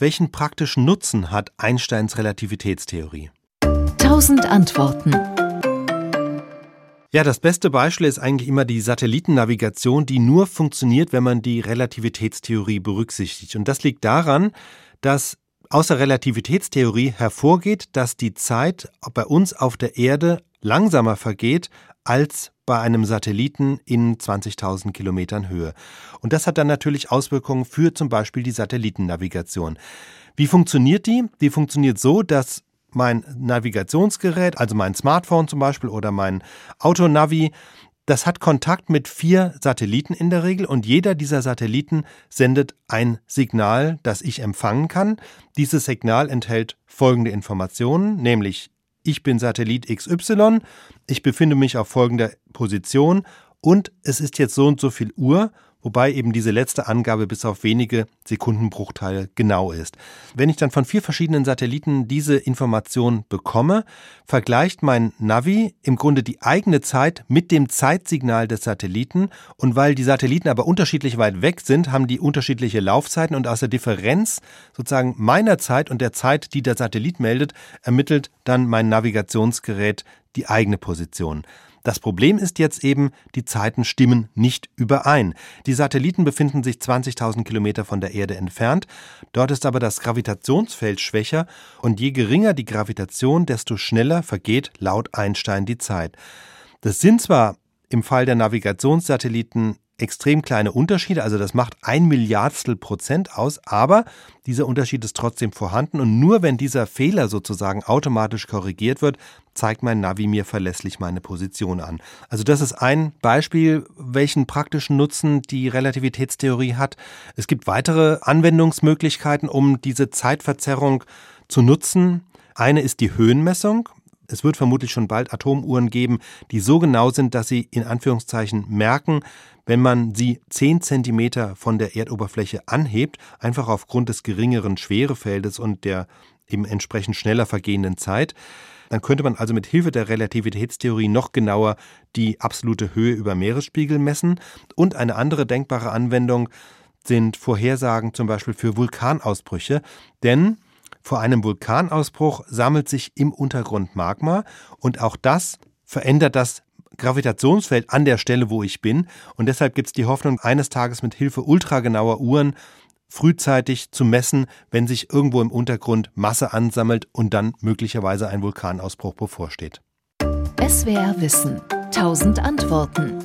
welchen praktischen Nutzen hat Einsteins Relativitätstheorie? Tausend Antworten. Ja, das beste Beispiel ist eigentlich immer die Satellitennavigation, die nur funktioniert, wenn man die Relativitätstheorie berücksichtigt. Und das liegt daran, dass aus der Relativitätstheorie hervorgeht, dass die Zeit bei uns auf der Erde langsamer vergeht als bei einem Satelliten in 20.000 Kilometern Höhe. Und das hat dann natürlich Auswirkungen für zum Beispiel die Satellitennavigation. Wie funktioniert die? Die funktioniert so, dass mein Navigationsgerät, also mein Smartphone zum Beispiel oder mein Autonavi, das hat Kontakt mit vier Satelliten in der Regel und jeder dieser Satelliten sendet ein Signal, das ich empfangen kann. Dieses Signal enthält folgende Informationen, nämlich ich bin Satellit XY, ich befinde mich auf folgender Position und es ist jetzt so und so viel Uhr wobei eben diese letzte Angabe bis auf wenige Sekundenbruchteile genau ist. Wenn ich dann von vier verschiedenen Satelliten diese Information bekomme, vergleicht mein Navi im Grunde die eigene Zeit mit dem Zeitsignal des Satelliten und weil die Satelliten aber unterschiedlich weit weg sind, haben die unterschiedliche Laufzeiten und aus der Differenz sozusagen meiner Zeit und der Zeit, die der Satellit meldet, ermittelt dann mein Navigationsgerät die eigene Position. Das Problem ist jetzt eben, die Zeiten stimmen nicht überein. Die Satelliten befinden sich 20.000 Kilometer von der Erde entfernt. Dort ist aber das Gravitationsfeld schwächer und je geringer die Gravitation, desto schneller vergeht laut Einstein die Zeit. Das sind zwar im Fall der Navigationssatelliten extrem kleine Unterschiede, also das macht ein Milliardstel Prozent aus, aber dieser Unterschied ist trotzdem vorhanden und nur wenn dieser Fehler sozusagen automatisch korrigiert wird, zeigt mein Navi mir verlässlich meine Position an. Also das ist ein Beispiel, welchen praktischen Nutzen die Relativitätstheorie hat. Es gibt weitere Anwendungsmöglichkeiten, um diese Zeitverzerrung zu nutzen. Eine ist die Höhenmessung. Es wird vermutlich schon bald Atomuhren geben, die so genau sind, dass sie in Anführungszeichen merken, wenn man sie 10 Zentimeter von der Erdoberfläche anhebt, einfach aufgrund des geringeren Schwerefeldes und der eben entsprechend schneller vergehenden Zeit, dann könnte man also mit Hilfe der Relativitätstheorie noch genauer die absolute Höhe über Meeresspiegel messen. Und eine andere denkbare Anwendung sind Vorhersagen zum Beispiel für Vulkanausbrüche, denn vor einem Vulkanausbruch sammelt sich im Untergrund Magma und auch das verändert das Gravitationsfeld an der Stelle, wo ich bin. Und deshalb gibt es die Hoffnung, eines Tages mit Hilfe ultragenauer Uhren frühzeitig zu messen, wenn sich irgendwo im Untergrund Masse ansammelt und dann möglicherweise ein Vulkanausbruch bevorsteht. SWR Wissen. Tausend Antworten.